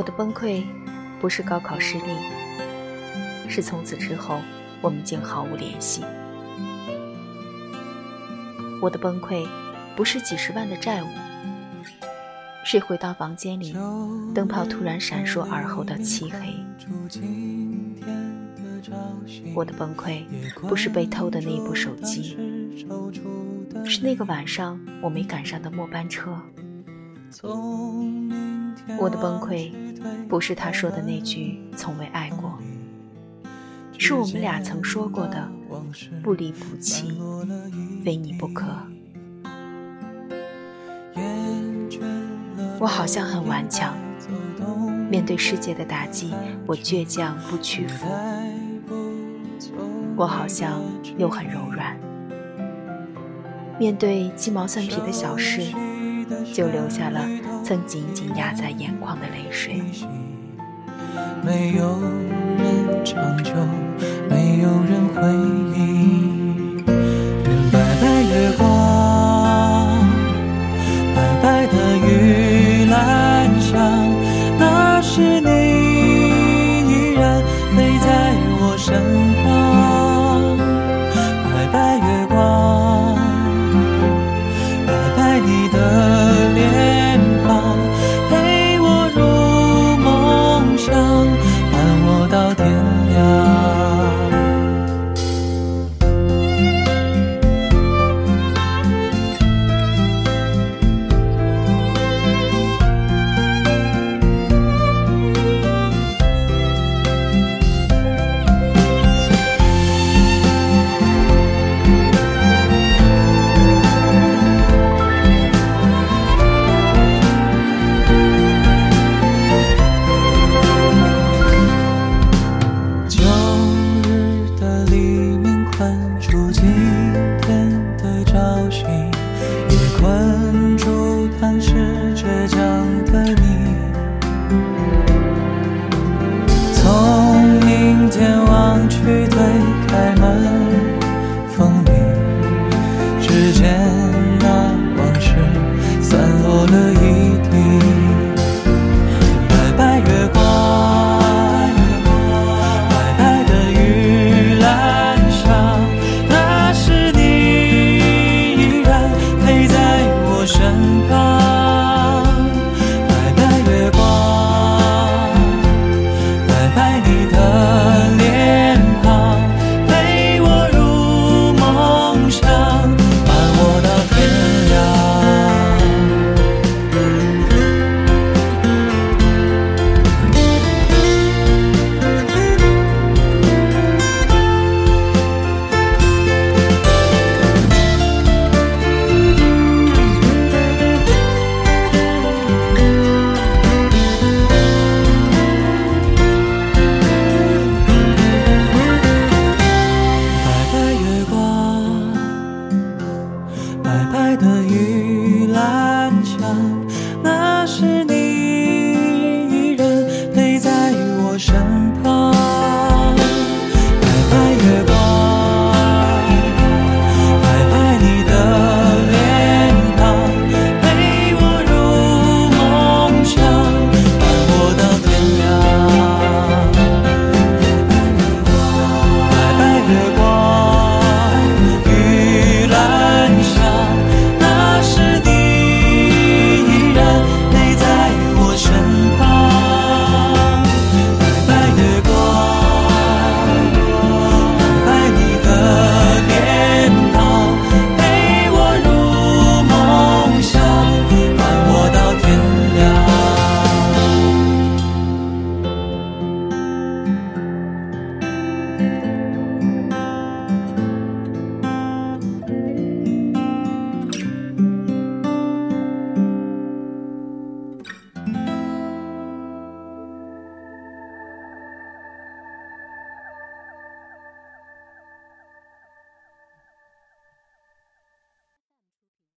我的崩溃，不是高考失利，是从此之后我们竟毫无联系。我的崩溃，不是几十万的债务，是回到房间里，灯泡突然闪烁而后的漆黑。我的崩溃，不是被偷的那部手机，是那个晚上我没赶上的末班车。我的崩溃，不是他说的那句“从未爱过”，是我们俩曾说过的“不离不弃，非你不可”。我好像很顽强，面对世界的打击，我倔强不屈服；我好像又很柔软，面对鸡毛蒜皮的小事。就留下了曾紧紧压在眼眶的泪水。没有人长久，没有人回忆。白白月光，白白的玉兰香，那时你依然陪在我身旁。白白月光，白白你的。